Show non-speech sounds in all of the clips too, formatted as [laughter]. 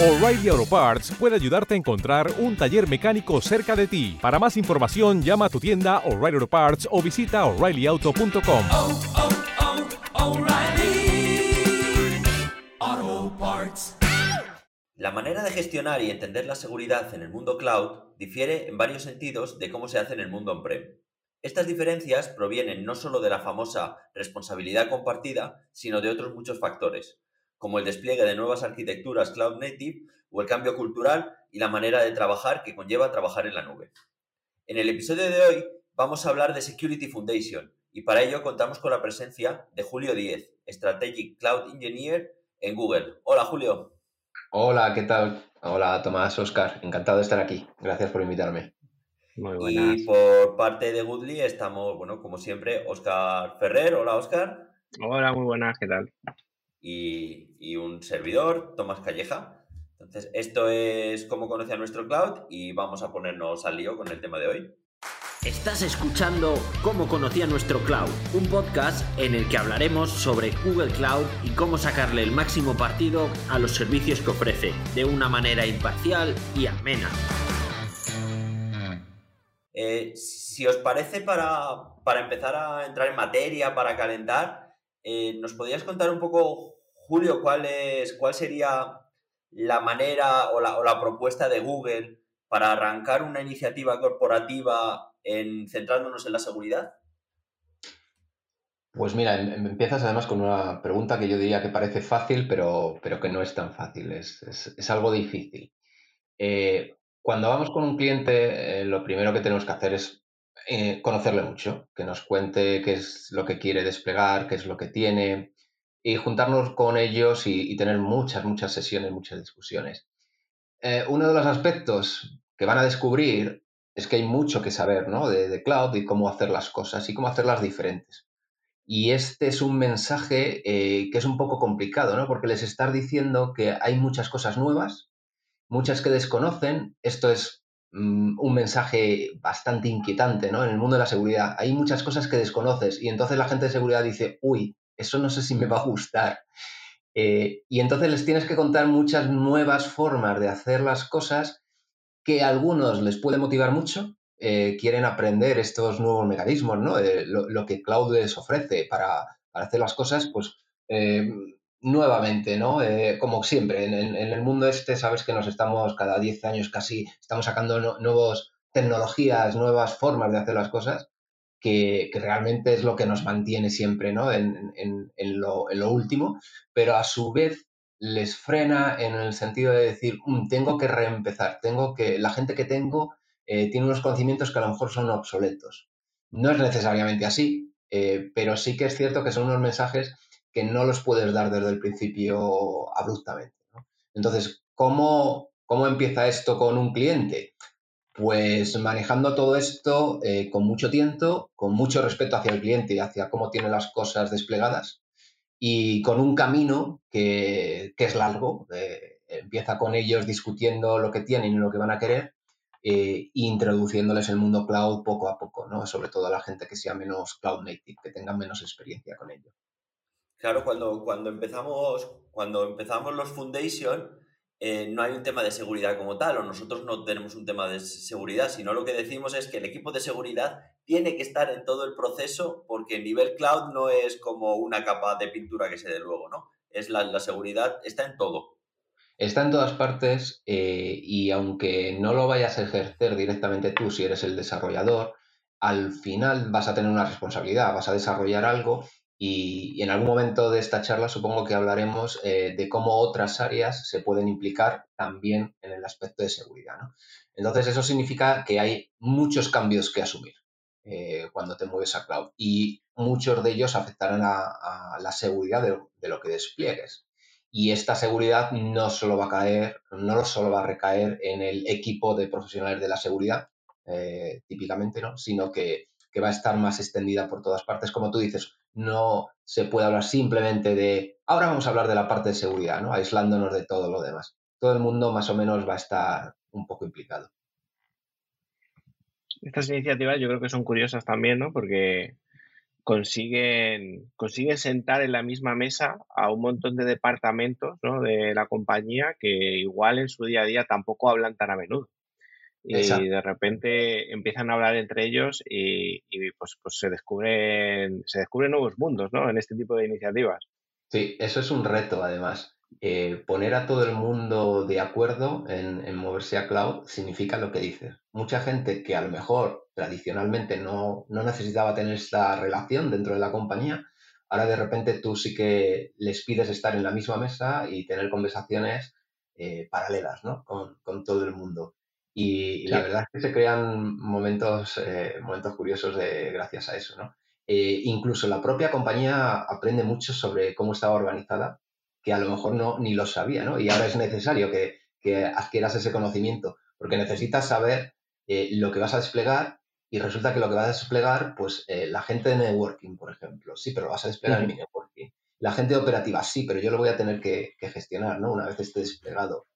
O'Reilly Auto Parts puede ayudarte a encontrar un taller mecánico cerca de ti. Para más información, llama a tu tienda O'Reilly Auto Parts o visita oreillyauto.com. oh, oh, Parts. La manera de gestionar y entender la seguridad en el mundo cloud difiere en varios sentidos de cómo se hace en el mundo on-prem. Estas diferencias provienen no solo de la famosa responsabilidad compartida, sino de otros muchos factores, como el despliegue de nuevas arquitecturas cloud native o el cambio cultural y la manera de trabajar que conlleva trabajar en la nube. En el episodio de hoy vamos a hablar de Security Foundation y para ello contamos con la presencia de Julio Díez, Strategic Cloud Engineer en Google. Hola Julio. Hola, ¿qué tal? Hola Tomás, Oscar, encantado de estar aquí. Gracias por invitarme. Muy buenas. Y por parte de Goodly estamos, bueno, como siempre, Oscar Ferrer. Hola Oscar. Hola, muy buenas, ¿qué tal? Y, y un servidor, Tomás Calleja. Entonces, esto es cómo conoce a nuestro cloud y vamos a ponernos al lío con el tema de hoy. Estás escuchando Cómo conocía nuestro cloud, un podcast en el que hablaremos sobre Google Cloud y cómo sacarle el máximo partido a los servicios que ofrece, de una manera imparcial y amena. Eh, si os parece, para, para empezar a entrar en materia, para calentar, eh, ¿nos podrías contar un poco, Julio, cuál, es, cuál sería la manera o la, o la propuesta de Google para arrancar una iniciativa corporativa en, centrándonos en la seguridad? Pues mira, em- em- empiezas además con una pregunta que yo diría que parece fácil, pero, pero que no es tan fácil, es, es- es algo difícil. Eh, cuando vamos con un cliente, eh, lo primero que tenemos que hacer es eh, conocerle mucho, que nos cuente qué es lo que quiere desplegar, qué es lo que tiene, y juntarnos con ellos y, tener muchas, muchas sesiones, muchas discusiones. Eh, uno de los aspectos que van a descubrir es que hay mucho que saber, ¿no? de, de cloud y cómo hacer las cosas y cómo hacerlas diferentes. Y este es un mensaje eh, que es un poco complicado, ¿no? Porque les estás diciendo que hay muchas cosas nuevas, muchas que desconocen. Esto es mm, un mensaje bastante inquietante, ¿no? En el mundo de la seguridad hay muchas cosas que desconoces y entonces la gente de seguridad dice, uy, eso no sé si me va a gustar. Eh, y entonces les tienes que contar muchas nuevas formas de hacer las cosas que a algunos les puede motivar mucho, eh, quieren aprender estos nuevos mecanismos, ¿no? Eh, lo, que Cloud les ofrece para, para hacer las cosas, pues nuevamente, ¿no? Eh, como siempre, en, el mundo este sabes que nos estamos cada 10 años casi, estamos sacando nuevas tecnologías, nuevas formas de hacer las cosas, que, que realmente es lo que nos mantiene siempre, ¿no? En, en- en lo, en lo último, pero a su vez les frena en el sentido de decir, "Mm, tengo que reempezar, tengo que, la gente que tengo eh, tiene unos conocimientos que a lo mejor son obsoletos. No es necesariamente así, eh, pero sí que es cierto que son unos mensajes que no los puedes dar desde el principio abruptamente. Entonces, ¿cómo, ¿cómo empieza esto con un cliente? Pues manejando todo esto eh, con mucho tiento, con mucho respeto hacia el cliente y hacia cómo tiene las cosas desplegadas y con un camino que, que es largo. empieza con ellos discutiendo lo que tienen y lo que van a querer eh, introduciéndoles el mundo cloud poco a poco, ¿no? Sobre todo a la gente que sea menos cloud native, que tenga menos experiencia con ello. Claro, cuando, cuando, empezamos, cuando empezamos los Foundation, eh, no hay un tema de seguridad como tal, o nosotros no tenemos un tema de seguridad, sino lo que decimos es que el equipo de seguridad tiene que estar en todo el proceso porque el nivel cloud no es como una capa de pintura que se dé luego, ¿no? Es la, la seguridad, está en todo. Está en todas partes eh, y aunque no lo vayas a ejercer directamente tú si eres el desarrollador, al final vas a tener una responsabilidad, vas a desarrollar algo y, en algún momento de esta charla supongo que hablaremos eh, de cómo otras áreas se pueden implicar también en el aspecto de seguridad. ¿no? Entonces eso significa que hay muchos cambios que asumir eh, cuando te mueves a cloud y muchos de ellos afectarán a, la seguridad de, de lo que despliegues. Y esta seguridad no solo va a caer, no solo va a recaer en el equipo de profesionales de la seguridad, eh, típicamente, ¿no? Sino que, que, va a estar más extendida por todas partes. Como tú dices, no se puede hablar simplemente de, ahora vamos a hablar de la parte de seguridad, ¿no? Aislándonos de todo lo demás. Todo el mundo más o menos va a estar un poco implicado. Estas iniciativas yo creo que son curiosas también, ¿no? Porque consiguen, consiguen sentar en la misma mesa a un montón de departamentos ¿no? de la compañía que igual en su día a día tampoco hablan tan a menudo. Y de repente empiezan a hablar entre ellos y, y, pues, pues se descubren, se descubren nuevos mundos ¿no? en este tipo de iniciativas. Sí, eso es un reto además. Eh, poner a todo el mundo de acuerdo en, en moverse a cloud significa lo que dices. Mucha gente que a lo mejor tradicionalmente no, no necesitaba tener esta relación dentro de la compañía, ahora de repente tú sí que les pides estar en la misma mesa y tener conversaciones eh, paralelas ¿no? con, con todo el mundo. Y, y la verdad es que se crean momentos, eh, momentos curiosos de, gracias a eso, ¿no? Eh, incluso la propia compañía aprende mucho sobre cómo estaba organizada, que a lo mejor no ni lo sabía, ¿no? Y ahora es necesario que, que adquieras ese conocimiento, porque necesitas saber eh, lo que vas a desplegar y resulta que lo que vas a desplegar, pues eh, la gente de networking, por ejemplo, sí, pero lo vas a desplegar en mi networking. La gente de operativa, sí, pero yo lo voy a tener que, que gestionar, ¿no? Una vez esté desplegado.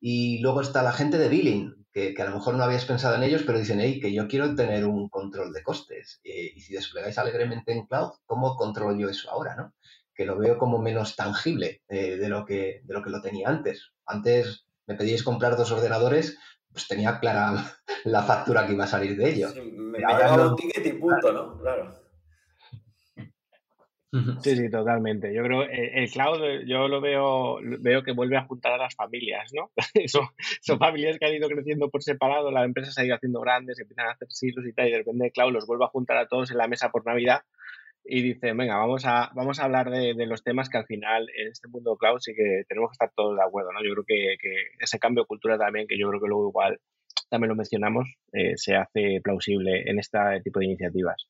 Y luego está la gente de billing, que, que a lo mejor no habías pensado en ellos, pero dicen, hey, que yo quiero tener un control de costes. Eh, y si desplegáis alegremente en cloud, ¿cómo controlo yo eso ahora, no? Que lo veo como menos tangible eh, de, lo que, de lo que lo tenía antes. Antes me pedíais comprar dos ordenadores, pues tenía clara [laughs] la factura que iba a salir de ello. Sí, me, me llegaba un ticket y punto, ¿no? Claro. Sí, sí, totalmente. Yo creo eh, el cloud, eh, yo lo veo, veo que vuelve a juntar a las familias, ¿no? [laughs] son, son familias que han ido creciendo por separado, la empresa se ha ido haciendo grandes, empiezan a hacer silos y tal, y de repente el cloud los vuelve a juntar a todos en la mesa por Navidad y dicen, venga, vamos a, vamos a hablar de, los temas que al final en este mundo cloud sí que tenemos que estar todos de acuerdo, ¿no? Yo creo que, que ese cambio de cultura también, que yo creo que luego igual también lo mencionamos, eh, se hace plausible en este tipo de iniciativas.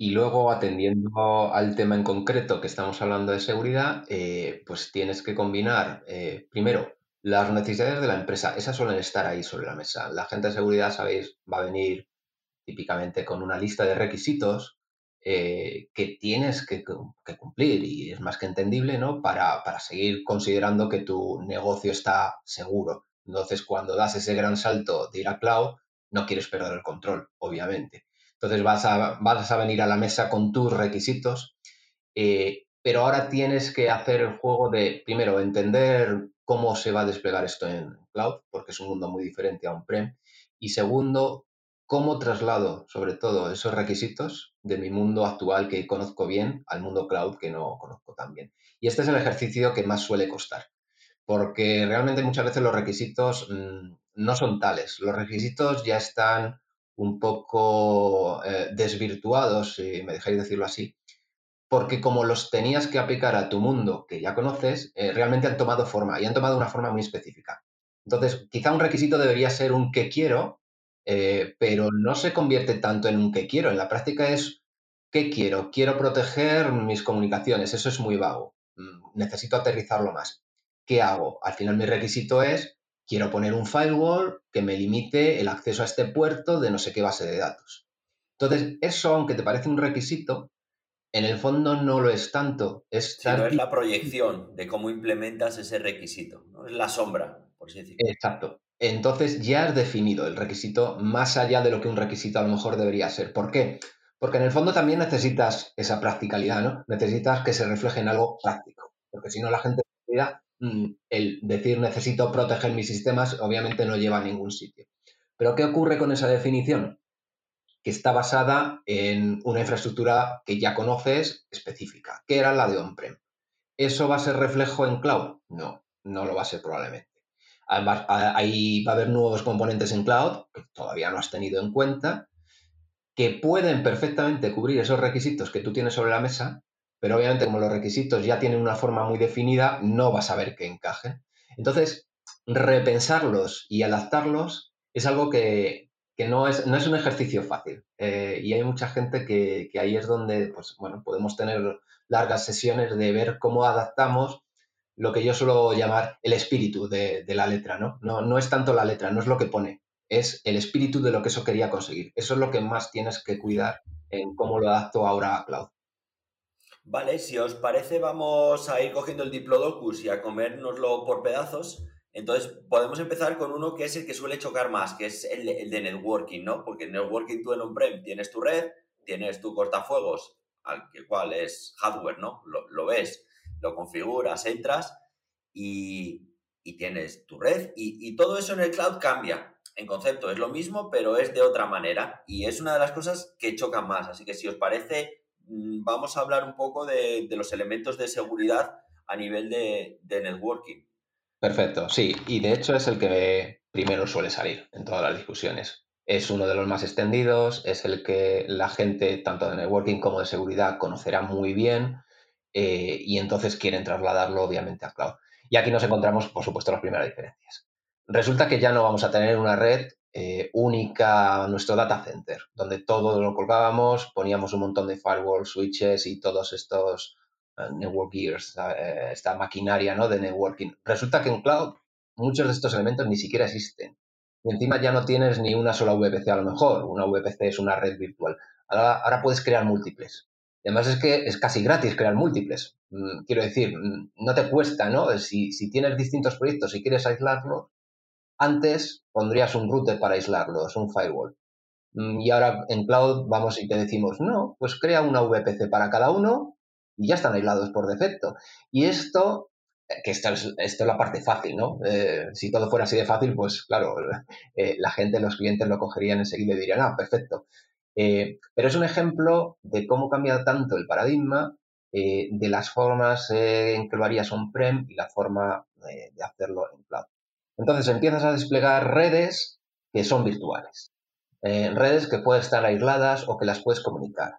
Y luego, atendiendo al tema en concreto que estamos hablando de seguridad, eh, pues tienes que combinar, eh, primero, las necesidades de la empresa. Esas suelen estar ahí sobre la mesa. La gente de seguridad, sabéis, va a venir típicamente con una lista de requisitos eh, que tienes que, que, cumplir y es más que entendible, ¿no? Para, para seguir considerando que tu negocio está seguro. Entonces, cuando das ese gran salto de ir a cloud, no quieres perder el control, obviamente. Entonces vas a, vas a venir a la mesa con tus requisitos, eh, pero ahora tienes que hacer el juego de, primero, entender cómo se va a desplegar esto en cloud, porque es un mundo muy diferente a on-prem, y segundo, cómo traslado, sobre todo, esos requisitos de mi mundo actual que conozco bien al mundo cloud que no conozco tan bien. Y este es el ejercicio que más suele costar, porque realmente muchas veces los requisitos mmm, no son tales. Los requisitos ya están un poco eh, desvirtuados, si me dejáis decirlo así, porque como los tenías que aplicar a tu mundo que ya conoces, eh, realmente han tomado forma y han tomado una forma muy específica. Entonces, quizá un requisito debería ser un que quiero, eh, pero no se convierte tanto en un que quiero. En la práctica es ¿qué quiero? Quiero proteger mis comunicaciones. Eso es muy vago. Mm, necesito aterrizarlo más. ¿Qué hago? Al final mi requisito es quiero poner un firewall que me limite el acceso a este puerto de no sé qué base de datos. Entonces, eso, aunque te parece un requisito, en el fondo no lo es tanto. Es, sí, no es la proyección de cómo implementas ese requisito, ¿no? es la sombra, por así decirlo. Exacto. Entonces ya has definido el requisito más allá de lo que un requisito a lo mejor debería ser. ¿Por qué? Porque en el fondo también necesitas esa practicalidad, ¿no? Necesitas que se refleje en algo práctico. Porque si no, la gente el decir necesito proteger mis sistemas obviamente no lleva a ningún sitio. Pero ¿qué ocurre con esa definición? Que está basada en una infraestructura que ya conoces específica, que era la de on-prem. ¿Eso va a ser reflejo en cloud? No, no lo va a ser probablemente. Ahí va a haber nuevos componentes en cloud que todavía no has tenido en cuenta, que pueden perfectamente cubrir esos requisitos que tú tienes sobre la mesa, pero obviamente como los requisitos ya tienen una forma muy definida, no vas a ver que encajen. Entonces, repensarlos y adaptarlos es algo que, que no, es, no, es, un ejercicio fácil. Eh, y hay mucha gente que, que, ahí es donde pues, bueno, podemos tener largas sesiones de ver cómo adaptamos lo que yo suelo llamar el espíritu de, de la letra. ¿no? No, no es tanto la letra, no es lo que pone, es el espíritu de lo que eso quería conseguir. Eso es lo que más tienes que cuidar en cómo lo adapto ahora a cloud. Vale, si os parece, vamos a ir cogiendo el Diplodocus y a comérnoslo por pedazos. Entonces, podemos empezar con uno que es el que suele chocar más, que es el, de networking, ¿no? Porque en networking tú en on-prem tienes tu red, tienes tu cortafuegos al que cual es hardware, ¿no? Lo, lo ves, lo configuras, entras y, y tienes tu red y, y todo eso en el cloud cambia. En concepto es lo mismo, pero es de otra manera y es una de las cosas que chocan más. Así que si os parece, vamos a hablar un poco de, los elementos de seguridad a nivel de, de networking. Perfecto, sí. Y de hecho es el que primero suele salir en todas las discusiones. Es uno de los más extendidos, es el que la gente, tanto de networking como de seguridad, conocerá muy bien eh, y entonces quieren trasladarlo obviamente a cloud. Y aquí nos encontramos, por supuesto, las primeras diferencias. Resulta que ya no vamos a tener una red eh, única, nuestro data center, donde todo lo colgábamos, poníamos un montón de firewall switches y todos estos uh, network gears, uh, esta maquinaria ¿no? de networking. Resulta que en cloud muchos de estos elementos ni siquiera existen. Y encima ya no tienes ni una sola VPC a lo mejor. Una VPC es una red virtual. Ahora, ahora puedes crear múltiples. Y además es que es casi gratis crear múltiples. Mm, quiero decir, mm, no te cuesta, ¿no? Si, si tienes distintos proyectos y quieres aislarlos, antes pondrías un router para aislarlos, un firewall. Mm, Y ahora en cloud vamos y te decimos, no, pues crea una VPC para cada uno y ya están aislados por defecto. Y esto, eh, que esto es, esto es la parte fácil, ¿no? Eh, si todo fuera así de fácil, pues claro, [laughs] eh, la gente, los clientes lo cogerían enseguida y dirían, ah, perfecto. Pero es un ejemplo de cómo cambia tanto el paradigma de las formas en que lo harías on-prem y la forma de hacerlo en cloud. Entonces empiezas a desplegar redes que son virtuales, eh, redes que pueden estar aisladas o que las puedes comunicar.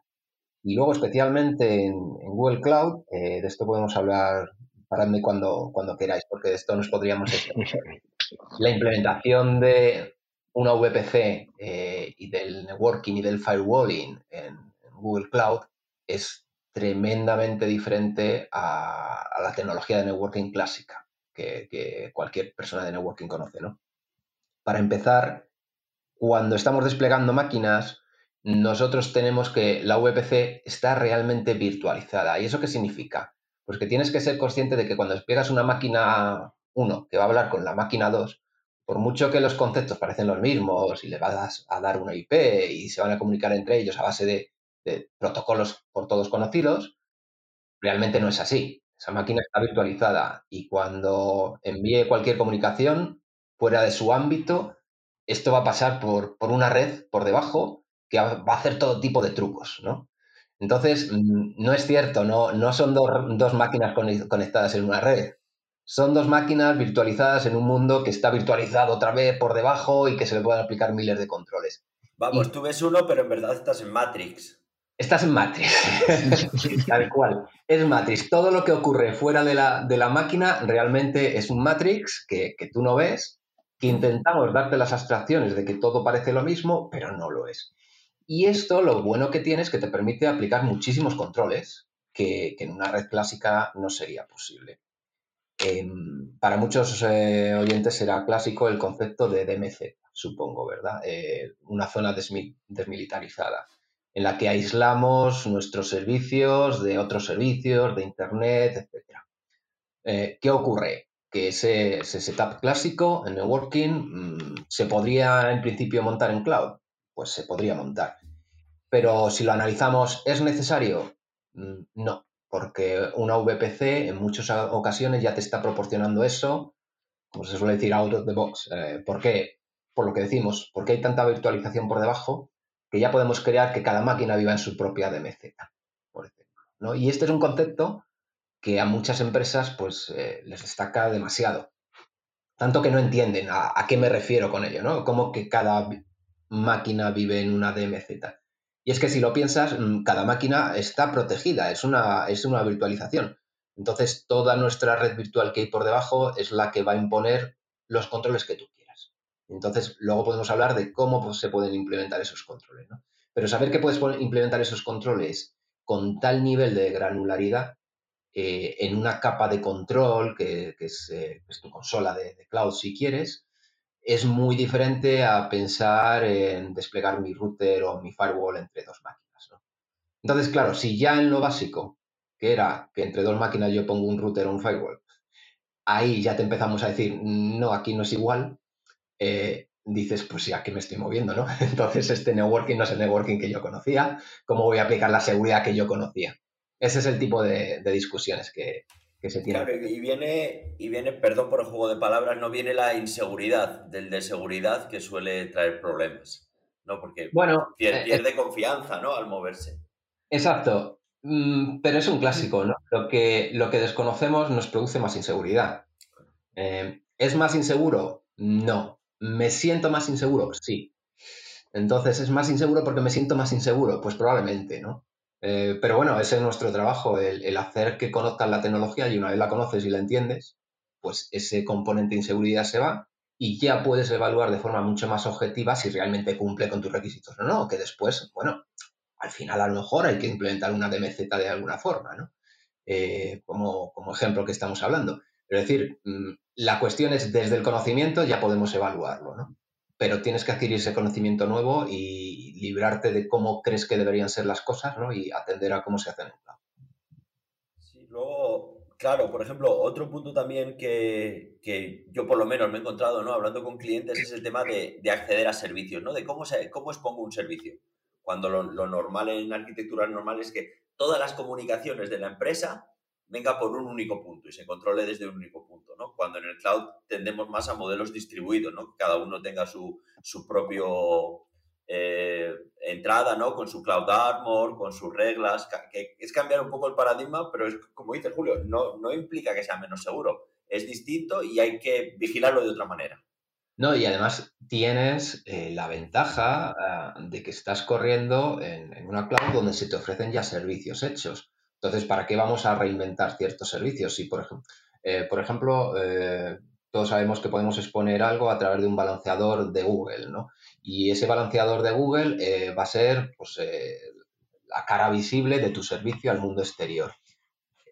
Y luego, especialmente en, en Google Cloud, eh, de esto podemos hablar, paradme cuando, cuando queráis, porque de esto nos podríamos. [laughs] La implementación de una VPC eh, y del networking y del firewalling en, en Google Cloud es tremendamente diferente a, a la tecnología de networking clásica que, cualquier persona de networking conoce, ¿no? Para empezar, cuando estamos desplegando máquinas, nosotros tenemos que la VPC está realmente virtualizada. ¿Y eso qué significa? Pues que tienes que ser consciente de que cuando desplegas una máquina 1 que va a hablar con la máquina 2, por mucho que los conceptos parecen los mismos y le vas a dar una IP y se van a comunicar entre ellos a base de, de protocolos por todos conocidos, realmente no es así. Esa máquina está virtualizada y cuando envíe cualquier comunicación fuera de su ámbito, esto va a pasar por, por una red por debajo que va a hacer todo tipo de trucos, ¿no? Entonces, mm, no es cierto, no, no son dos, dos máquinas conec- conectadas en una red. Son dos máquinas virtualizadas en un mundo que está virtualizado otra vez por debajo y que se le pueden aplicar miles de controles. Vamos, Y- tú ves uno, pero en verdad estás en Matrix. Estás en Matrix, [laughs] tal cual. Es Matrix. Todo lo que ocurre fuera de la, de la máquina realmente es un Matrix que, que tú no ves, que intentamos darte las abstracciones de que todo parece lo mismo, pero no lo es. Y esto lo bueno que tiene es que te permite aplicar muchísimos controles que, que en una red clásica no sería posible. Em, para muchos eh, oyentes será clásico el concepto de DMZ, supongo, ¿verdad? Eh, una zona desmi- desmilitarizada en la que aislamos nuestros servicios de otros servicios, de Internet, etc. Eh, ¿Qué ocurre? Que ese, ese setup clásico en networking mm, se podría en principio montar en cloud. Pues se podría montar. Pero si lo analizamos, ¿es necesario? Mm, No, porque una VPC en muchas ocasiones ya te está proporcionando eso, como se suele decir, out of the box. Eh, ¿Por qué? Por lo que decimos, porque hay tanta virtualización por debajo que ya podemos crear que cada máquina viva en su propia DMZ, por ejemplo. ¿no? Y este es un concepto que a muchas empresas pues, eh, les destaca demasiado. Tanto que no entienden a, qué me refiero con ello, ¿no? Como que cada máquina vive en una DMZ. Y es que si lo piensas, mm, cada máquina está protegida, es una, es una virtualización. Entonces, toda nuestra red virtual que hay por debajo es la que va a imponer los controles que tú quieras. Entonces, luego podemos hablar de cómo pues, se pueden implementar esos controles. ¿no? Pero saber que puedes implementar esos controles con tal nivel de granularidad eh, en una capa de control, que, es, eh, que es tu consola de, cloud si quieres, es muy diferente a pensar en desplegar mi router o mi firewall entre dos máquinas. Entonces, claro, si ya en lo básico, que era que entre dos máquinas yo pongo un router o un firewall, ahí ya te empezamos a decir, no, aquí no es igual, eh, dices, pues ya que me estoy moviendo, ¿no? [laughs] Entonces este networking no es el networking que yo conocía, ¿cómo voy a aplicar la seguridad que yo conocía? Ese es el tipo de, discusiones que, se tienen. Claro, y viene, y viene, perdón por el juego de palabras, no viene la inseguridad del de seguridad que suele traer problemas, ¿no? Porque bueno, pierde, eh, pierde confianza, ¿no? Al moverse. Exacto, mm, pero es un clásico, ¿no? Lo que, lo que desconocemos nos produce más inseguridad. Eh, ¿Es más inseguro? No. ¿Me siento más inseguro? Sí. Entonces, ¿es más inseguro porque me siento más inseguro? Pues probablemente, ¿no? Eh, pero bueno, ese es nuestro trabajo, el, hacer que conozcan la tecnología y una vez la conoces y la entiendes, pues ese componente de inseguridad se va y ya puedes evaluar de forma mucho más objetiva si realmente cumple con tus requisitos o no, que después, bueno, al final a lo mejor hay que implementar una DMZ de alguna forma, ¿no? Eh, como, como ejemplo que estamos hablando. Es decir, mm, la cuestión es desde el conocimiento ya podemos evaluarlo, ¿no? Pero tienes que adquirir ese conocimiento nuevo y librarte de cómo crees que deberían ser las cosas, ¿no? Y atender a cómo se hacen en Sí, luego, claro, por ejemplo, otro punto también que, yo por lo menos me he encontrado, ¿no? Hablando con clientes es el tema de, acceder a servicios, ¿no? De cómo, se, cómo expongo un servicio. Cuando lo, lo normal en arquitectura normal es que todas las comunicaciones de la empresa venga por un único punto y se controle desde un único punto, ¿no? Cuando en el cloud tendemos más a modelos distribuidos, ¿no? Cada uno tenga su, su propio eh, entrada, ¿no? Con su cloud armor, con sus reglas, que es cambiar un poco el paradigma, pero es como dice Julio, no, no implica que sea menos seguro, es distinto y hay que vigilarlo de otra manera. No, y además tienes eh, la ventaja ah, de que estás corriendo en, en, una cloud donde se te ofrecen ya servicios hechos. Entonces, ¿para qué vamos a reinventar ciertos servicios? Si, por, ejemplo, eh, por ejemplo eh, todos sabemos que podemos exponer algo a través de un balanceador de Google, ¿no? Y ese balanceador de Google eh, va a ser pues, la cara visible de tu servicio al mundo exterior.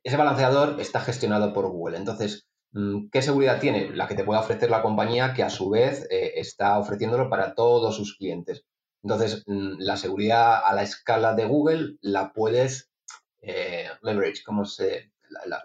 Ese balanceador está gestionado por Google. Entonces, mm, ¿qué seguridad tiene? La que te puede ofrecer la compañía que a su vez está ofreciéndolo para todos sus clientes. Entonces, mm, la seguridad a la escala de Google la puedes eh, leverage, cómo se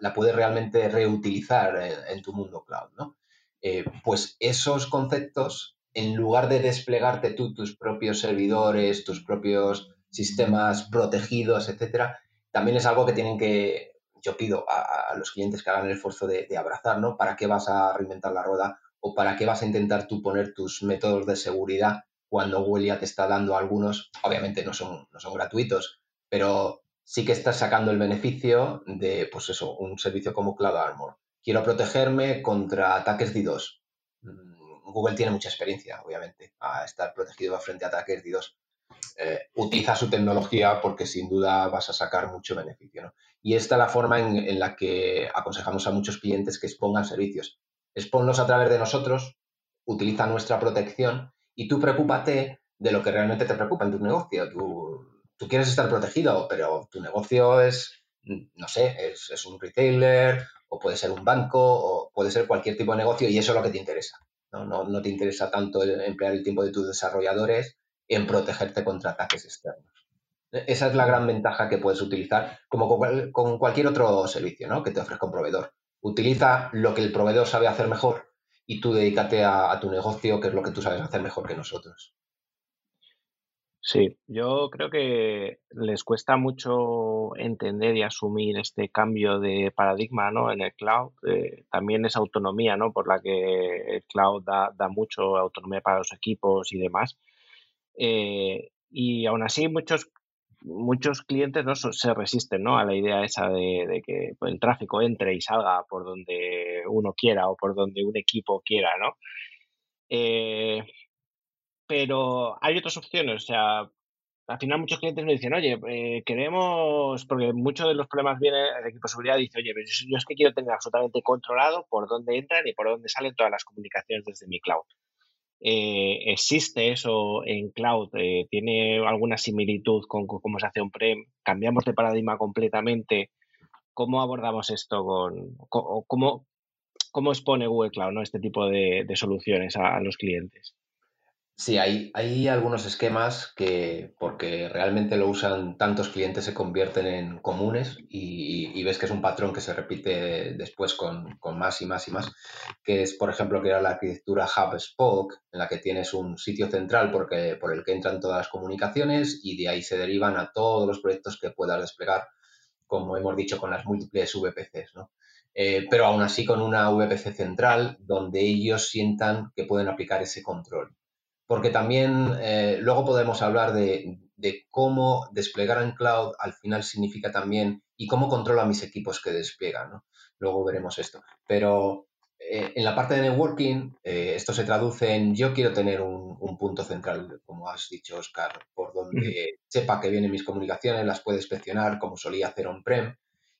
la, puedes realmente reutilizar en, tu mundo cloud, ¿no? Eh, pues esos conceptos, en lugar de desplegarte tú tus propios servidores, tus propios sistemas protegidos, etcétera, también es algo que tienen que, yo pido a, los clientes que hagan el esfuerzo de, abrazar, ¿no? ¿Para qué vas a reinventar la rueda o para qué vas a intentar tú poner tus métodos de seguridad cuando Google ya te está dando algunos? Obviamente no son, no son gratuitos, pero sí que estás sacando el beneficio de, pues eso, un servicio como Cloud Armor. Quiero protegerme contra ataques DDoS. Mm, Google tiene mucha experiencia, obviamente, a estar protegido frente a ataques DDoS. Eh, utiliza su tecnología porque sin duda vas a sacar mucho beneficio. Y esta es la forma en, la que aconsejamos a muchos clientes que expongan servicios. Exponlos a través de nosotros, utiliza nuestra protección y tú preocúpate de lo que realmente te preocupa en tu negocio. Tú tú quieres estar protegido, pero tu negocio es, no sé, es, un retailer o puede ser un banco o puede ser cualquier tipo de negocio y eso es lo que te interesa. No, no, te interesa tanto emplear el tiempo de tus desarrolladores en protegerte contra ataques externos. Esa es la gran ventaja que puedes utilizar como con, cualquier otro servicio ¿no? que te ofrezca un proveedor. Utiliza lo que el proveedor sabe hacer mejor y tú dedícate a tu negocio, que es lo que tú sabes hacer mejor que nosotros. Sí, yo creo que les cuesta mucho entender y asumir este cambio de paradigma ¿no? en el cloud. Eh, también es autonomía, ¿no? Por la que el cloud da, da mucho autonomía para los equipos y demás. Eh, y aún así muchos muchos clientes ¿no? se resisten ¿no? a la idea esa de, que el tráfico entre y salga por donde uno quiera o por donde un equipo quiera, ¿no? Eh, pero hay otras opciones. O sea, al final muchos clientes me dicen, oye, eh, queremos, porque muchos de los problemas vienen, el equipo de seguridad dice, oye, yo, es que quiero tener absolutamente controlado por dónde entran y por dónde salen todas las comunicaciones desde mi cloud. Eh, ¿Existe eso en cloud? Eh, ¿Tiene alguna similitud con, cómo se hace on-prem? ¿Cambiamos de paradigma completamente? ¿Cómo abordamos esto con, cómo, cómo expone Google Cloud ¿no? este tipo de, soluciones a los clientes? Sí, hay, hay algunos esquemas que, porque realmente lo usan tantos clientes, se convierten en comunes y, y ves que es un patrón que se repite después con, con, más y más y más, que es, por ejemplo, que era la arquitectura Hub Spoke, en la que tienes un sitio central porque, por el que entran todas las comunicaciones y de ahí se derivan a todos los proyectos que puedas desplegar, como hemos dicho, con las múltiples VPCs, ¿no? Eh, pero aún así con una VPC central donde ellos sientan que pueden aplicar ese control porque también eh, luego podemos hablar de, de, cómo desplegar en cloud al final significa también y cómo controla mis equipos que despliegan. ¿no? Luego veremos esto. Pero eh, en la parte de networking, eh, esto se traduce en yo quiero tener un, un, punto central, como has dicho, Oscar, por donde sepa que vienen mis comunicaciones, las puede inspeccionar como solía hacer on-prem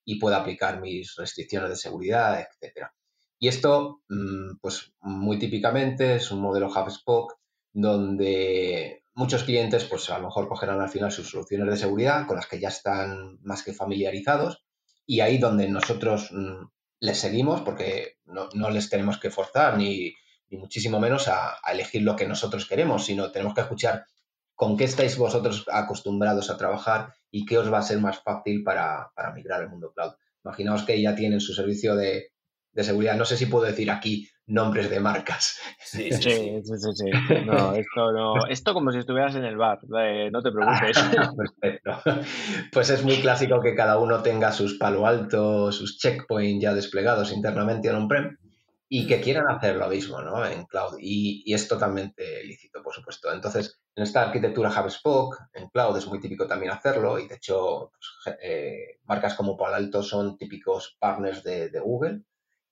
y pueda aplicar mis restricciones de seguridad, etcétera. Y esto, mm, pues muy típicamente es un modelo HubSpot donde muchos clientes, pues a lo mejor cogerán al final sus soluciones de seguridad con las que ya están más que familiarizados y ahí donde nosotros mm, les seguimos porque no, no, les tenemos que forzar ni, ni muchísimo menos a, elegir lo que nosotros queremos, sino tenemos que escuchar con qué estáis vosotros acostumbrados a trabajar y qué os va a ser más fácil para, para migrar al mundo cloud. Imaginaos que ya tienen su servicio de, de seguridad. No sé si puedo decir aquí nombres de marcas. Sí, [laughs] sí, sí. sí, sí, sí. No, esto no. Esto como si estuvieras en el bar, eh, no te preocupes. [laughs] Perfecto. Pues es muy clásico que cada uno tenga sus palo alto, sus checkpoints ya desplegados internamente en on-prem y que quieran hacer lo mismo ¿no? en cloud. Y, y, es totalmente lícito, por supuesto. Entonces, en esta arquitectura HubSpot, en cloud es muy típico también hacerlo y de hecho pues, eh, marcas como Palo Alto son típicos partners de, de Google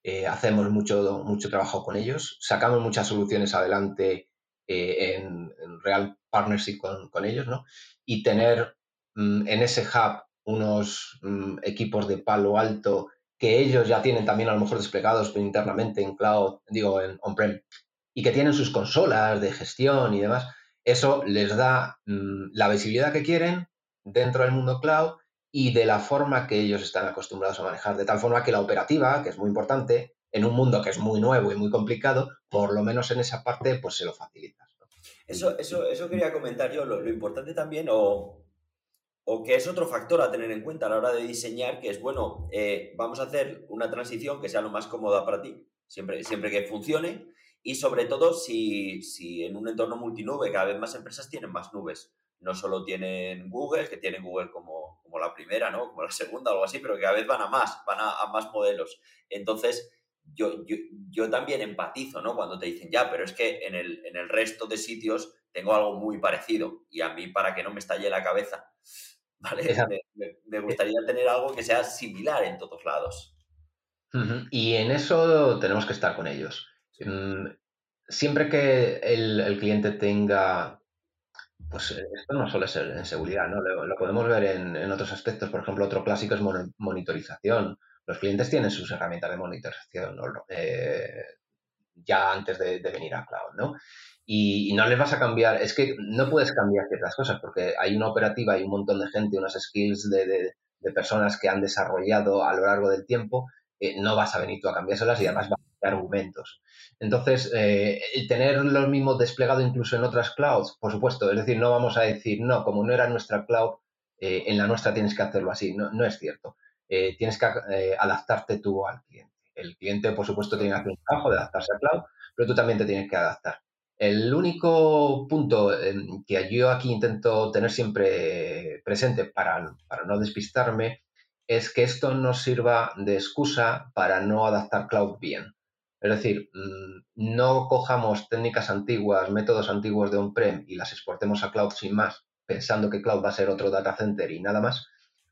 eh, hacemos mucho, mucho trabajo con ellos, sacamos muchas soluciones adelante eh, en, real partnership con, con, ellos, ¿no? Y tener mm, en ese hub unos mm, equipos de palo alto que ellos ya tienen también a lo mejor desplegados internamente en cloud, digo, en on-prem, y que tienen sus consolas de gestión y demás, eso les da mm, la visibilidad que quieren dentro del mundo cloud y de la forma que ellos están acostumbrados a manejar, de tal forma que la operativa, que es muy importante, en un mundo que es muy nuevo y muy complicado, por lo menos en esa parte, pues se lo facilitas. Eso, eso, eso quería comentar yo, lo, lo importante también, o, o, que es otro factor a tener en cuenta a la hora de diseñar, que es, bueno, eh, vamos a hacer una transición que sea lo más cómoda para ti, siempre, siempre que funcione, y sobre todo si, si en un entorno multinube cada vez más empresas tienen más nubes no solo tienen Google, que tienen Google como, como la primera, ¿no? Como la segunda o algo así, pero que cada vez van a más, van a, a más modelos. Entonces, yo, yo, yo, también empatizo, ¿no? Cuando te dicen, ya, pero es que en el, en el resto de sitios tengo algo muy parecido y a mí para que no me estalle la cabeza, [laughs] ¿vale? Me, me, gustaría tener algo que sea similar en todos lados. Y en eso tenemos que estar con ellos. Mm, siempre que el, el cliente tenga pues eh, esto no suele ser en seguridad, ¿no? Lo, podemos ver en, en, otros aspectos. Por ejemplo, otro clásico es mon monitorización. Los clientes tienen sus herramientas de monitorización eh, ya antes de, de, venir a cloud, ¿no? Y, y, no les vas a cambiar, es que no puedes cambiar ciertas cosas porque hay una operativa, hay un montón de gente, unas skills de, de, de personas que han desarrollado a lo largo del tiempo, eh, no vas a venir tú a cambiárselas y además vas argumentos. Entonces, eh, tener los mismos desplegado incluso en otras clouds, por supuesto, es decir, no vamos a decir, no, como no era nuestra cloud, eh, en la nuestra tienes que hacerlo así, no, no es cierto. Eh, tienes que eh, adaptarte tú al cliente. El cliente, por supuesto, tiene que hacer un trabajo de adaptarse a cloud, pero tú también te tienes que adaptar. El único punto que yo aquí intento tener siempre presente para, para no despistarme es que esto nos sirva de excusa para no adaptar cloud bien. Es decir, mm, no cojamos técnicas antiguas, métodos antiguos de on-prem y las exportemos a cloud sin más, pensando que cloud va a ser otro data center y nada más,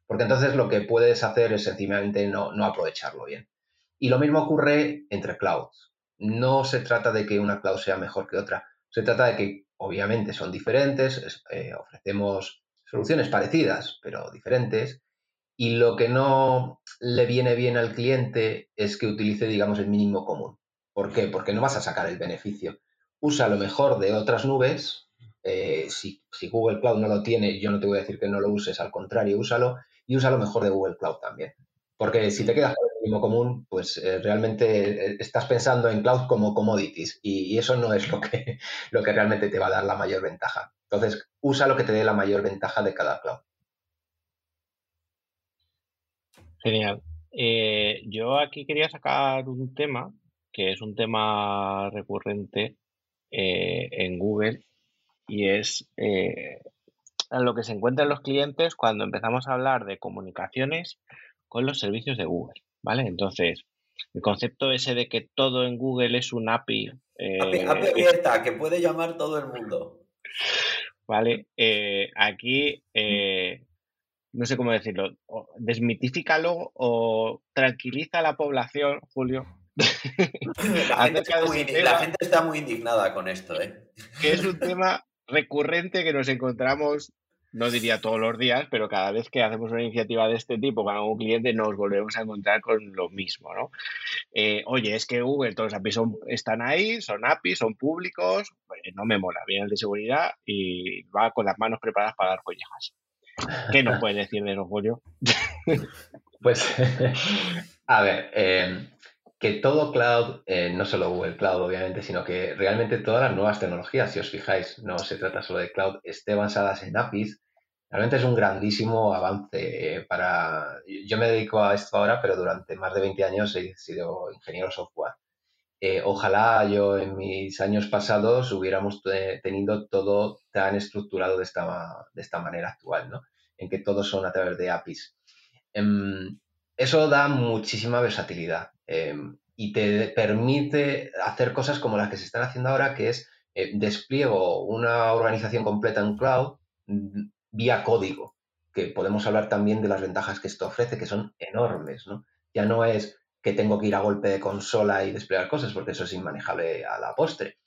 porque entonces lo que puedes hacer es sencillamente no, aprovecharlo bien. Y lo mismo ocurre entre clouds. No se trata de que una cloud sea mejor que otra, se trata de que obviamente son diferentes, eh, ofrecemos soluciones parecidas, pero diferentes, y lo que no le viene bien al cliente es que utilice, digamos, el mínimo común. ¿Por qué? Porque no vas a sacar el beneficio. Usa lo mejor de otras nubes. Eh, si, Google Cloud no lo tiene, yo no te voy a decir que no lo uses, al contrario, úsalo y usa lo mejor de Google Cloud también. Porque si te quedas con el término común, pues eh, realmente eh, estás pensando en cloud como commodities y, eso no es lo que, [laughs] lo que realmente te va a dar la mayor ventaja. Entonces, usa lo que te dé la mayor ventaja de cada cloud. Genial. Yo aquí quería sacar un tema que es un tema recurrente eh, en Google y es eh, lo que se encuentran los clientes cuando empezamos a hablar de comunicaciones con los servicios de Google, ¿vale? Entonces, el concepto ese de que todo en Google es un API. API, eh, API abierta, que puede llamar todo el mundo. ¿vale? Eh, aquí, no sé cómo decirlo, desmitifícalo o tranquiliza a la población, Julio, [laughs] La gente, está muy, ese indi- la tema, gente está muy indignada con esto, ¿eh? que es un tema recurrente que nos encontramos, no diría todos los días, pero cada vez que hacemos una iniciativa de este tipo con algún cliente nos volvemos a encontrar con lo mismo, ¿no? Eh, oye, es que Google, todos los APIs son- están ahí, son APIs, son públicos, pues no me mola, viene el de seguridad y va con las manos preparadas para dar collejas. ¿Qué nos puedes decir de eso, Julio? [laughs] Pues, [laughs] a ver, eh, que todo cloud, eh, no solo Google Cloud, obviamente, sino que realmente todas las nuevas tecnologías, si os fijáis, no se trata solo de cloud, esté basadas en APIs, realmente es un grandísimo avance eh, para... Yo me dedico a esto ahora, pero durante más de 20 años he sido ingeniero software. Eh, ojalá yo en mis años pasados hubiéramos te- tenido todo tan estructurado de esta, de esta manera actual, ¿no? En que todos son a través de APIs. Em, eso da muchísima versatilidad em, y te permite hacer cosas como las que se están haciendo ahora, que es eh, despliego una organización completa en cloud mm, vía código, que podemos hablar también de las ventajas que esto ofrece, que son enormes, ¿no? Ya no es que tengo que ir a golpe de consola y desplegar cosas, porque eso es inmanejable a la postre.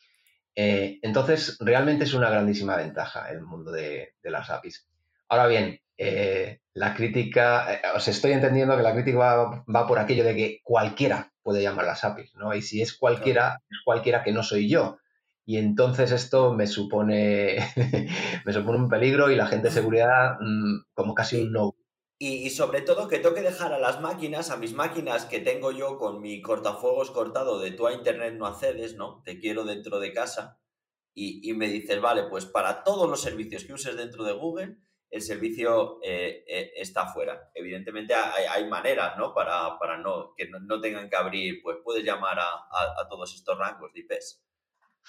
Eh, entonces, realmente es una grandísima ventaja el mundo de, de las APIs. Ahora bien, eh, la crítica, eh, os estoy entendiendo que la crítica va, va por aquello de que cualquiera puede llamar las APIs, ¿no? Y si es cualquiera, es cualquiera que no soy yo. Y entonces esto me supone, [laughs] me supone un peligro y la gente de seguridad mm, como casi un no. Y, y sobre todo que tengo que dejar a las máquinas, a mis máquinas que tengo yo con mi cortafuegos cortado de tú a internet no accedes, ¿no? Te quiero dentro de casa. Y, y me dices, vale, pues para todos los servicios que uses dentro de Google, el servicio eh, eh, está fuera. Evidentemente hay, maneras, ¿no? Para, para no, que no, tengan que abrir, pues puedes llamar a, a- todos estos rangos de IPs.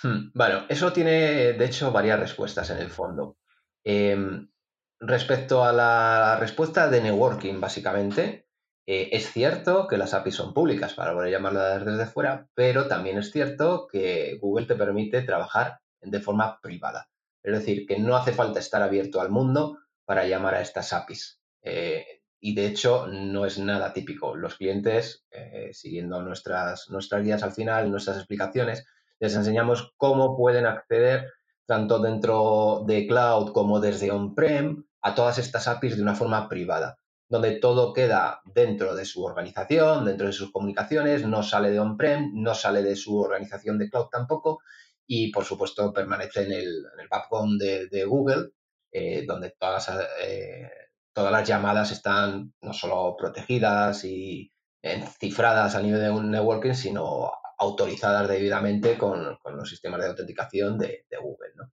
Hmm, Bueno, eso tiene, de hecho, varias respuestas en el fondo. Em, respecto a la respuesta de networking, básicamente, eh, es cierto que las APIs son públicas para poder llamarlas desde fuera, pero también es cierto que Google te permite trabajar de forma privada. Es decir, que no hace falta estar abierto al mundo para llamar a estas APIs. Eh, y de hecho, no es nada típico. Los clientes, eh, siguiendo nuestras, nuestras guías al final, nuestras explicaciones, les enseñamos cómo pueden acceder tanto dentro de cloud como desde on-prem a todas estas APIs de una forma privada, donde todo queda dentro de su organización, dentro de sus comunicaciones, no sale de on-prem, no sale de su organización de cloud tampoco y por supuesto permanece en el, en backbone de Google, eh, donde todas, eh, todas las llamadas están no solo protegidas y eh, cifradas a nivel de un networking, sino autorizadas debidamente con, con los sistemas de autenticación de, de Google. ¿no?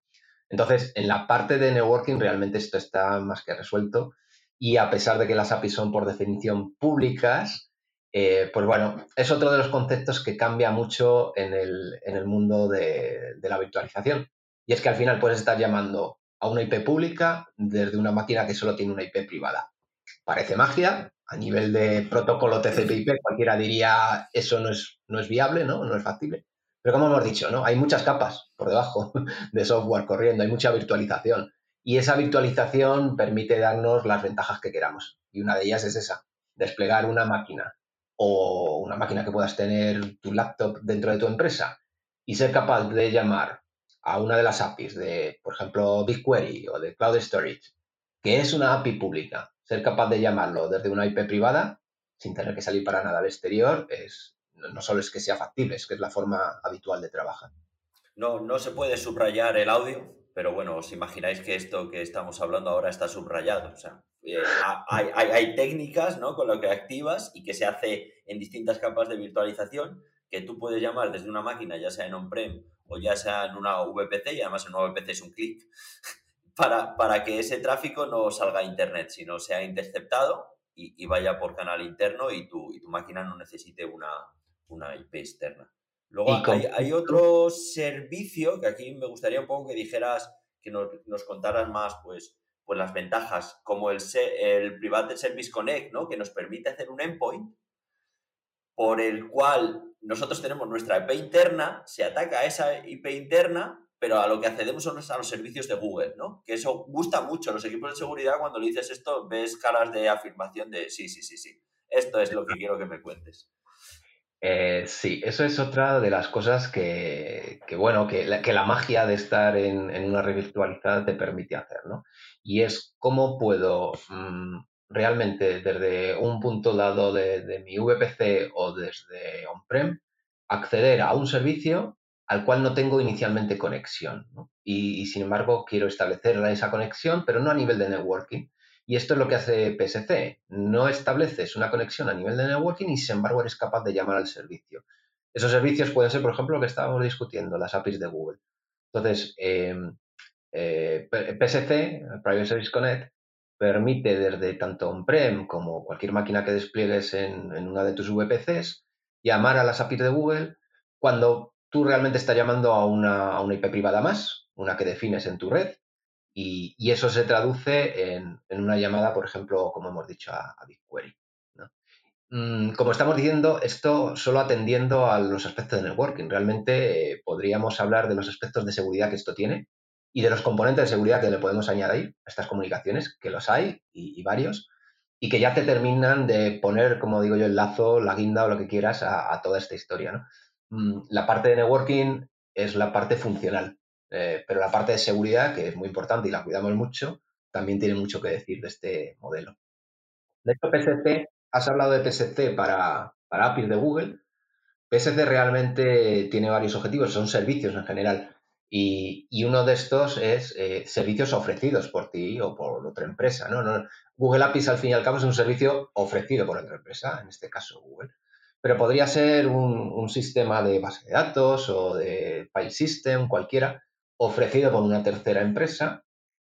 Entonces, en la parte de networking realmente esto está más que resuelto y a pesar de que las APIs son por definición públicas, pues bueno, es otro de los conceptos que cambia mucho en el, en el mundo de, de, la virtualización. Y es que al final puedes estar llamando a una IP pública desde una máquina que solo tiene una IP privada. Parece magia, a nivel de protocolo TCP/IP cualquiera diría eso no es, no es viable, ¿no? no es factible. Pero como hemos dicho, ¿no? hay muchas capas por debajo [laughs] de software corriendo, hay mucha virtualización. Y esa virtualización permite darnos las ventajas que queramos. Y una de ellas es esa, desplegar una máquina o una máquina que puedas tener tu laptop dentro de tu empresa y ser capaz de llamar a una de las APIs de, por ejemplo, BigQuery o de Cloud Storage, que es una API pública, ser capaz de llamarlo desde una IP privada sin tener que salir para nada al exterior, es, no solo es que sea factible, es que es la forma habitual de trabajar. No, no se puede subrayar el audio, pero bueno, os imagináis que esto que estamos hablando ahora está subrayado. O sea, eh, hay, hay, hay, técnicas ¿no? con lo que activas y que se hace en distintas capas de virtualización que tú puedes llamar desde una máquina, ya sea en on-prem o ya sea en una VPC, y además en una VPC es un clic, [laughs] para, para, que ese tráfico no salga a Internet, sino sea interceptado y, y vaya por canal interno y tu, y tu máquina no necesite una, una IP externa. Luego hay, hay, otro servicio que aquí me gustaría un poco que dijeras, que nos, nos contaras más, pues, pues las ventajas, como el, el Private Service Connect, ¿no? que nos permite hacer un endpoint por el cual nosotros tenemos nuestra IP interna, se ataca a esa IP interna, pero a lo que accedemos son a los servicios de Google, ¿no? Que eso gusta mucho. Los equipos de seguridad, cuando le dices esto, ves caras de afirmación de sí, sí, sí, sí. Esto es lo que quiero que me cuentes. Eh, sí, eso es otra de las cosas que, bueno, que la, que la, magia de estar en, en, una red virtualizada te permite hacer, ¿no? Y es cómo puedo mmm, realmente desde un punto dado de, mi VPC o desde on-prem acceder a un servicio al cual no tengo inicialmente conexión. Y, sin embargo quiero establecer esa conexión, pero no a nivel de networking. Y esto es lo que hace PSC. No estableces una conexión a nivel de networking y sin embargo eres capaz de llamar al servicio. Esos servicios pueden ser, por ejemplo, lo que estábamos discutiendo, las APIs de Google. Entonces, eh, eh, PSC, Private Service Connect, permite desde tanto on-prem como cualquier máquina que despliegues en, una de tus VPCs llamar a las APIs de Google cuando tú realmente estás llamando a una, a una IP privada más, una que defines en tu red, y, y eso se traduce en, en, una llamada, por ejemplo, como hemos dicho, a, BigQuery. Mm, como estamos diciendo, esto solo atendiendo a los aspectos de networking. Realmente eh, podríamos hablar de los aspectos de seguridad que esto tiene, y de los componentes de seguridad que le podemos añadir a estas comunicaciones, que los hay y, varios, y que ya te terminan de poner, como digo yo, el lazo, la guinda o lo que quieras a, a toda esta historia. ¿no? Mm, la parte de networking es la parte funcional, eh, pero la parte de seguridad, que es muy importante y la cuidamos mucho, también tiene mucho que decir de este modelo. De hecho, PSC, has hablado de PSC para, para APIs de Google. PSC realmente tiene varios objetivos, son servicios en general. Y, y, uno de estos es eh, servicios ofrecidos por ti o por otra empresa. ¿no? No, Google APIs, al fin y al cabo, es un servicio ofrecido por otra empresa, en este caso Google. Pero podría ser un, un sistema de base de datos o de file system, cualquiera, ofrecido por una tercera empresa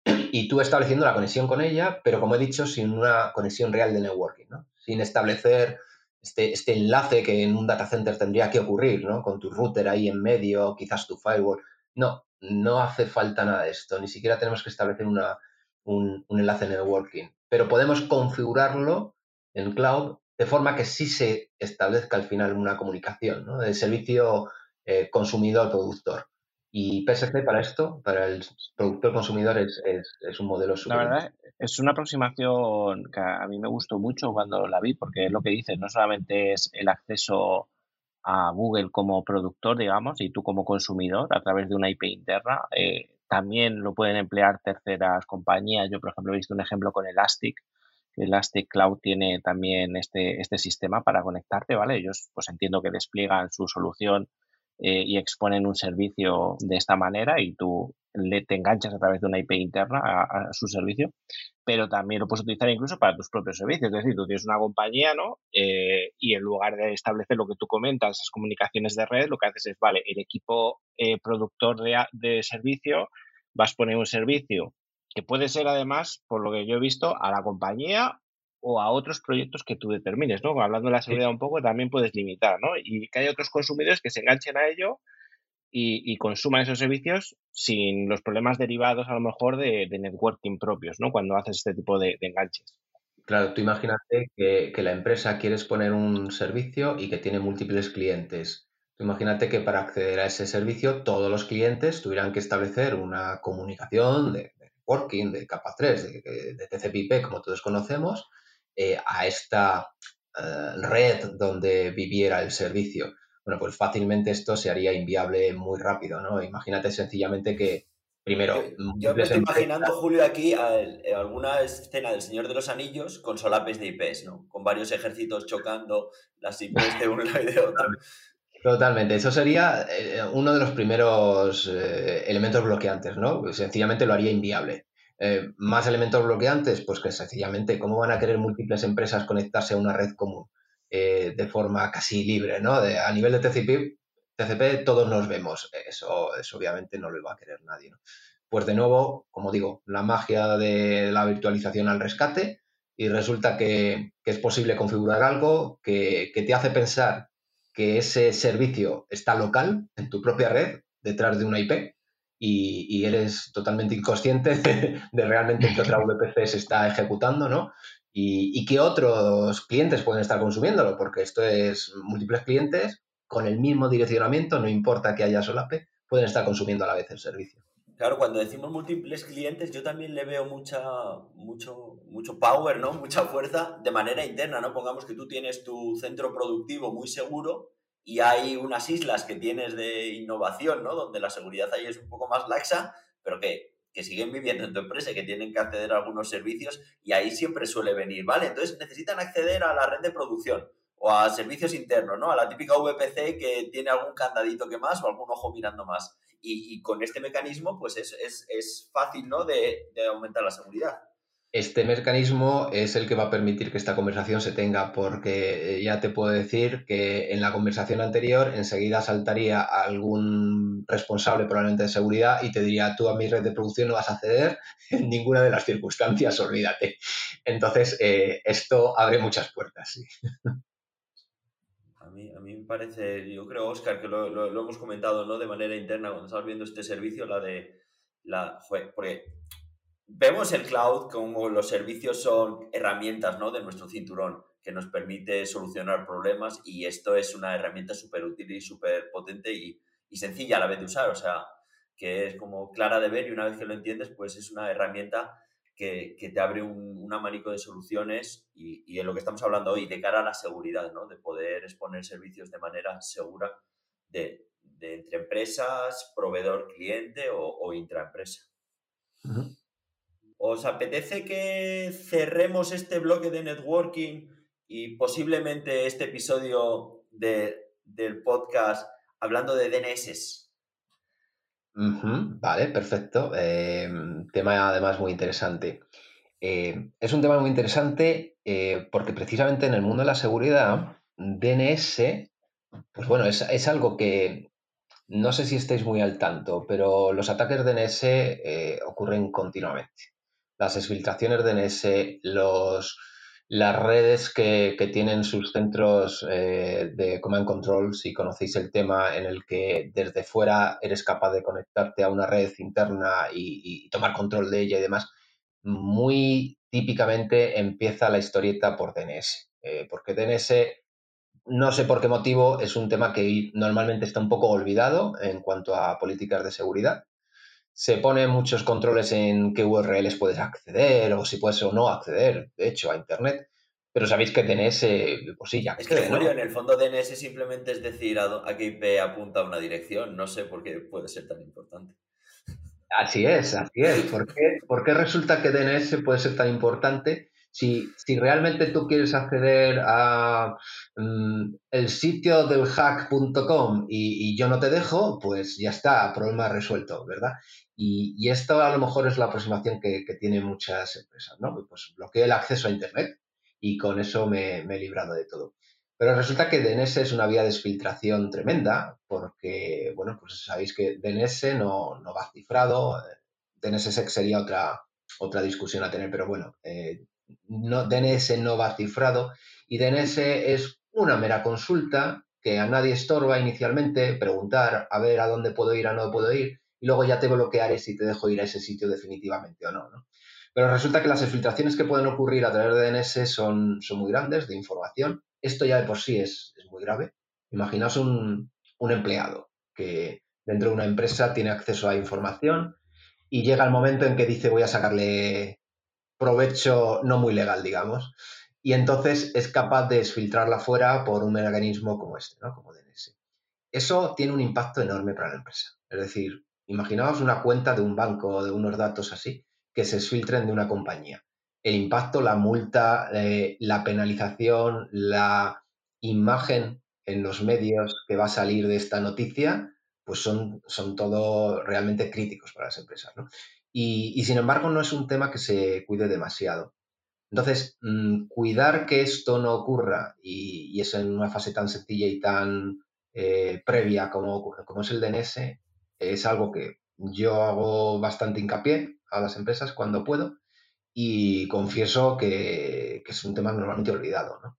y tú estableciendo la conexión con ella, pero como he dicho, sin una conexión real de networking, ¿no? sin establecer este, este enlace que en un data center tendría que ocurrir, ¿no? con tu router ahí en medio, quizás tu firewall no, no hace falta nada de esto, ni siquiera tenemos que establecer una, un, un, enlace networking, pero podemos configurarlo en cloud de forma que sí se establezca al final una comunicación ¿no? de servicio eh, consumidor-productor. Y PSC para esto, para el productor consumidor, es, es, es un modelo super. La verdad, es una aproximación que a mí me gustó mucho cuando la vi, porque es lo que dices, no solamente es el acceso a Google como productor, digamos, y tú como consumidor a través de una IP interna. Eh, también lo pueden emplear terceras compañías. Yo, por ejemplo, he visto un ejemplo con Elastic. Elastic Cloud tiene también este, este sistema para conectarte, ¿vale? Ellos, pues entiendo que despliegan su solución eh, y exponen un servicio de esta manera y tú le, te enganchas a través de una IP interna a, a, su servicio, pero también lo puedes utilizar incluso para tus propios servicios. Es decir, tú tienes una compañía, ¿no? Eh, y en lugar de establecer lo que tú comentas, esas comunicaciones de red, lo que haces es, vale, el equipo eh, productor de, de servicio vas a poner un servicio que puede ser además, por lo que yo he visto, a la compañía o a otros proyectos que tú determines, ¿no? Hablando de la seguridad un poco, también puedes limitar, ¿no? Y que hay otros consumidores que se enganchen a ello y, y, consuman esos servicios sin los problemas derivados a lo mejor de, networking propios, ¿no? Cuando haces este tipo de, enganches. Claro, tú imagínate que, que, la empresa quiere exponer un servicio y que tiene múltiples clientes. Tú imagínate que para acceder a ese servicio todos los clientes tuvieran que establecer una comunicación de, networking, de capa 3, de, de TCP/IP, como todos conocemos, eh, a esta uh, red donde viviera el servicio. Bueno, pues fácilmente esto se haría inviable muy rápido, ¿no? Imagínate sencillamente que, primero... Yo, yo me estoy imaginando, Julio, aquí a, a alguna escena del Señor de los Anillos con solapes de IPs, ¿no? Con varios ejércitos chocando las IPs de uno y de otro. Totalmente, eso sería eh, uno de los primeros eh, elementos bloqueantes, ¿no? Sencillamente lo haría inviable. Eh, más elementos bloqueantes, pues que sencillamente, ¿cómo van a querer múltiples empresas conectarse a una red común de forma casi libre, ¿no? a nivel de TCP, TCP todos nos vemos, eso, eso obviamente no lo iba a querer nadie, ¿no? Pues de nuevo, como digo, la magia de la virtualización al rescate y resulta que, es posible configurar algo que, te hace pensar que ese servicio está local en tu propia red, detrás de una IP, y, eres totalmente inconsciente [laughs] de, realmente que otra [laughs] VPC se está ejecutando, ¿no? Y, y, que otros clientes pueden estar consumiéndolo, porque esto es múltiples clientes con el mismo direccionamiento, no importa que haya solape, pueden estar consumiendo a la vez el servicio. Claro, cuando decimos múltiples clientes, yo también le veo mucha, mucho, mucho power, ¿no? [laughs] Mucha fuerza de manera interna, ¿no? Pongamos que tú tienes tu centro productivo muy seguro y hay unas islas que tienes de innovación, ¿no? Donde la seguridad ahí es un poco más laxa, pero que, que siguen viviendo en tu empresa y que tienen que acceder a algunos servicios y ahí siempre suele venir, ¿vale? Entonces necesitan acceder a la red de producción o a servicios internos, ¿no? A la típica VPC que tiene algún candadito que más o algún ojo mirando más. Y, con este mecanismo, pues es, es, fácil, ¿no? De, aumentar la seguridad. Este mecanismo es el que va a permitir que esta conversación se tenga, porque eh, ya te puedo decir que en la conversación anterior enseguida saltaría algún responsable probablemente de seguridad y te diría, tú a mi red de producción no vas a acceder [laughs] en ninguna de las circunstancias, olvídate. Entonces, eh, esto abre muchas puertas. A mí, a mí me parece, yo creo, Oscar, que lo, hemos comentado ¿no? de manera interna cuando estamos viendo este servicio, la de, la, porque vemos el cloud como los servicios son herramientas ¿no? de nuestro cinturón que nos permite solucionar problemas y esto es una herramienta súper útil y súper potente y, y, sencilla a la vez de usar, o sea, que es como clara de ver y una vez que lo entiendes, pues es una herramienta que, te abre un, abanico de soluciones y, en lo que estamos hablando hoy, de cara a la seguridad, ¿no? de poder exponer servicios de manera segura de, entre empresas, proveedor, cliente o, intraempresa. ¿Os apetece que cerremos este bloque de networking y posiblemente este episodio del podcast hablando de DNS? Vale, perfecto. Em, tema además muy interesante. Eh, es un tema muy interesante eh, porque precisamente en el mundo de la seguridad, DNS, pues bueno, es, algo que no sé si estáis muy al tanto, pero los ataques DNS eh, ocurren continuamente. Las exfiltraciones DNS, los las redes que, tienen sus centros eh, de command control, si conocéis el tema en el que desde fuera eres capaz de conectarte a una red interna y, tomar control de ella y demás, muy típicamente empieza la historieta por DNS, eh, porque DNS, no sé por qué motivo, es un tema que normalmente está un poco olvidado en cuanto a políticas de seguridad se ponen muchos controles en qué URLs puedes acceder o si puedes o no acceder, de hecho, a Internet. Pero sabéis que DNS, pues sí, ya. Es que, Julio, en el fondo DNS simplemente es decir a, qué IP apunta una dirección. No sé por qué puede ser tan importante. Así es, así es. ¿Por qué, ¿Por qué resulta que DNS puede ser tan importante? Si, si, realmente tú quieres acceder a mm, el sitio del hack.com y, y, yo no te dejo, pues ya está, problema resuelto, ¿verdad? Y, esto a lo mejor es la aproximación que, que tienen muchas empresas, ¿no? Pues bloquea el acceso a Internet y con eso me, he librado de todo. Pero resulta que DNS es una vía de exfiltración tremenda porque, bueno, pues sabéis que DNS no, no va cifrado, DNSSEC sería otra, otra discusión a tener, pero bueno, eh, no, DNS no va cifrado y DNS es una mera consulta que a nadie estorba inicialmente, preguntar a ver a dónde puedo ir, a dónde puedo ir, y luego ya te bloquearé si te dejo ir a ese sitio definitivamente o no. ¿no? Pero resulta que las exfiltraciones que pueden ocurrir a través de DNS son, son muy grandes, de información. Esto ya de por sí es, es muy grave. Imaginaos un, un empleado que dentro de una empresa tiene acceso a información y llega el momento en que dice voy a sacarle provecho no muy legal, digamos, y entonces es capaz de exfiltrarla fuera por un mecanismo como este, ¿no? como DNS. Eso tiene un impacto enorme para la empresa. Es decir, imaginaos una cuenta de un banco de unos datos así que se exfiltren de una compañía. El impacto, la multa, eh, la penalización, la imagen en los medios que va a salir de esta noticia, pues son, son todo realmente críticos para las empresas. Y, sin embargo no es un tema que se cuide demasiado. Entonces, mmm, cuidar que esto no ocurra y, y, es en una fase tan sencilla y tan eh, previa como, como es el DNS, es algo que yo hago bastante hincapié a las empresas cuando puedo y confieso que, es un tema normalmente olvidado. ¿no?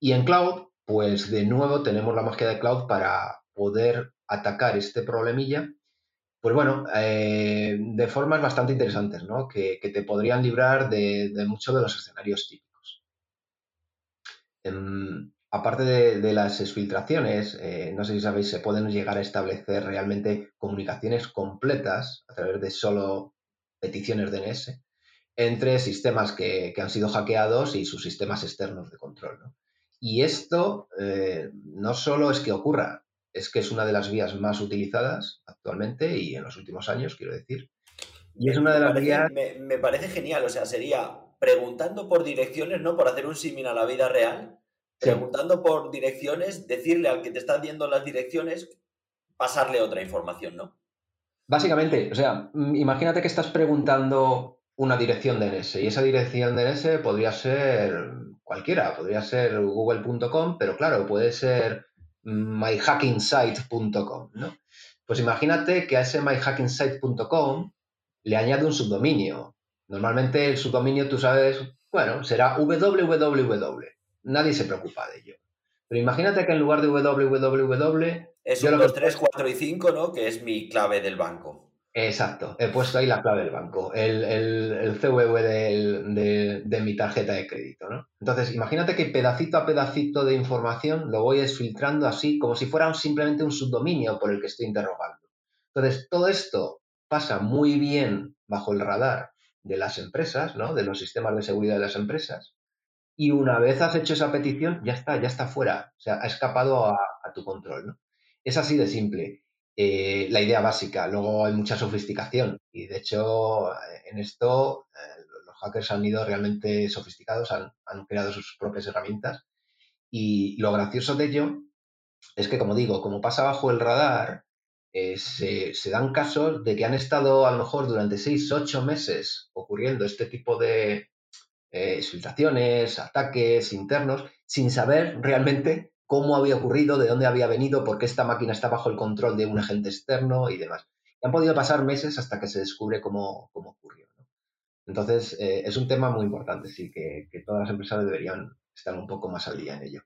Y en cloud, pues de nuevo tenemos la magia de cloud para poder atacar este problemilla, pues bueno, eh, de formas bastante interesantes, ¿no? Que, que te podrían librar de, de muchos de los escenarios típicos. En, aparte de, de, las exfiltraciones, eh, no sé si sabéis, se pueden llegar a establecer realmente comunicaciones completas a través de solo peticiones DNS entre sistemas que, que han sido hackeados y sus sistemas externos de control. ¿no? Y esto eh, no solo es que ocurra, es que es una de las vías más utilizadas actualmente y en los últimos años, quiero decir. Y es una de me las parece, vías... Me, me, parece genial, o sea, sería preguntando por direcciones, ¿no? Por hacer un símil a la vida real. Preguntando por direcciones, decirle al que te está dando las direcciones, pasarle otra información, ¿no? Básicamente, o sea, imagínate que estás preguntando una dirección DNS y esa dirección DNS podría ser cualquiera, podría ser google.com, pero claro, puede ser myhackingsite.com, ¿no? Pues imagínate que a ese myhackingsite.com le añade un subdominio. Normalmente el subdominio, tú sabes, bueno, será www. Nadie se preocupa de ello. Pero imagínate que en lugar de www... Es un 2, 3, 4 y 5, ¿no? Que es mi clave del banco. Exacto, he puesto ahí la clave del banco, el, el, el CVV del, de, de, mi tarjeta de crédito, ¿no? Entonces, imagínate que pedacito a pedacito de información lo voy desfiltrando así, como si fuera un, simplemente un subdominio por el que estoy interrogando. Entonces, todo esto pasa muy bien bajo el radar de las empresas, ¿no? De los sistemas de seguridad de las empresas. Y una vez has hecho esa petición, ya está, ya está fuera. O sea, ha escapado a, tu control, ¿no? Es así de simple eh, la idea básica. Luego hay mucha sofisticación y de hecho en esto eh, los hackers han ido realmente sofisticados, han, han, creado sus propias herramientas y lo gracioso de ello es que, como digo, como pasa bajo el radar, eh, se, se, dan casos de que han estado a lo mejor durante seis, ocho meses ocurriendo este tipo de exfiltraciones, ataques internos, sin saber realmente cómo había ocurrido, de dónde había venido, por qué esta máquina está bajo el control de un agente externo y demás. Y han podido pasar meses hasta que se descubre cómo, cómo ocurrió. Entonces, eh, es un tema muy importante, sí, que, que, todas las empresas deberían estar un poco más al día en ello.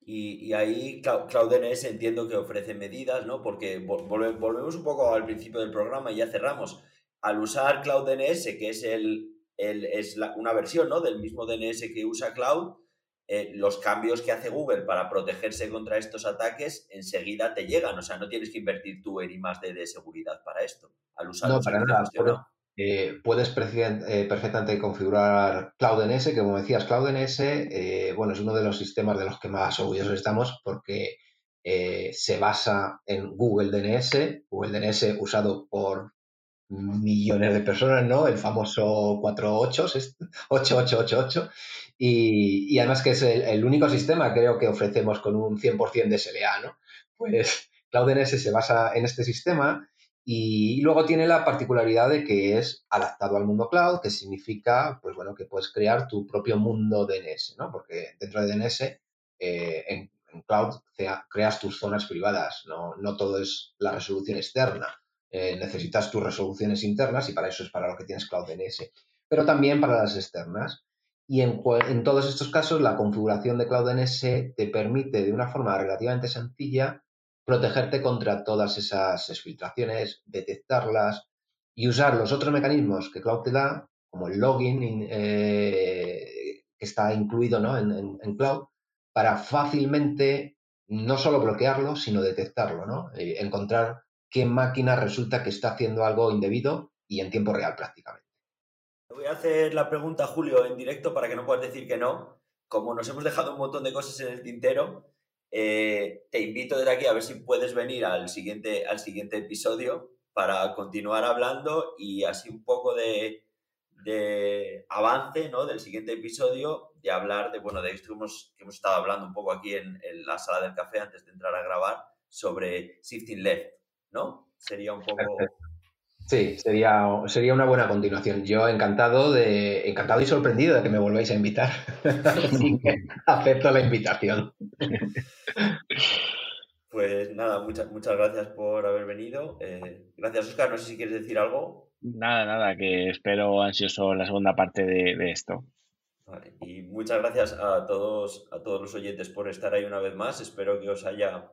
Y, y ahí CloudNS entiendo que ofrece medidas, ¿no? Porque volve, volvemos un poco al principio del programa y ya cerramos. Al usar CloudNS, que es, el, el, es la, una versión ¿no? del mismo DNS que usa Cloud, eh, los cambios que hace Google para protegerse contra estos ataques enseguida te llegan. O sea, no tienes que invertir tú en I más de, seguridad para esto. Al usar no, para nada. Eh, puedes eh, perfectamente configurar CloudNS, que como decías, CloudNS, eh, bueno, es uno de los sistemas de los que más orgullosos estamos porque se basa en Google DNS, Google DNS usado por millones de personas, ¿no? El famoso 48, 8888. Y, y además que es el, único sistema, creo que ofrecemos con un 100% de SLA, ¿no? Pues CloudNS se basa en este sistema y luego tiene la particularidad de que es adaptado al mundo cloud, que significa, pues bueno, que puedes crear tu propio mundo DNS, ¿no? Porque dentro de DNS, eh, en, en, cloud, creas tus zonas privadas, ¿no? No todo es la resolución externa eh, necesitas tus resoluciones internas y para eso es para lo que tienes Cloud DNS, pero también para las externas. Y en, todos estos casos, la configuración de Cloud DNS te permite de una forma relativamente sencilla protegerte contra todas esas exfiltraciones, detectarlas y usar los otros mecanismos que Cloud te da, como el login eh, que está incluido ¿no? en, Cloud, para fácilmente no solo bloquearlo, sino detectarlo, ¿no? Eh, encontrar qué máquina resulta que está haciendo algo indebido y en tiempo real prácticamente. Te voy a hacer la pregunta, Julio, en directo para que no puedas decir que no. Como nos hemos dejado un montón de cosas en el tintero, eh, te invito desde aquí a ver si puedes venir al siguiente, al siguiente episodio para continuar hablando y así un poco de, de avance ¿no? del siguiente episodio de hablar de, bueno, de esto que hemos, estado hablando un poco aquí en la sala del café antes de entrar a grabar, sobre Shifting Left, ¿no? Sería un poco... Sí, sería, sería una buena continuación. Yo encantado de encantado y sorprendido de que me volváis a invitar. [laughs] Así que [laughs] acepto la invitación. Pues nada, muchas, muchas gracias por haber venido. Eh, gracias, Oscar. No sé si quieres decir algo. Nada, nada, que espero ansioso la segunda parte de, de esto. Vale, Y muchas gracias a todos, a todos los oyentes por estar ahí una vez más. Espero que os haya,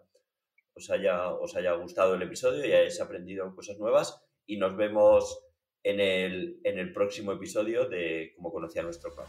os haya, os haya gustado el episodio y hayáis aprendido cosas nuevas. Y nos vemos en el, en el próximo episodio de Cómo conocía nuestro club.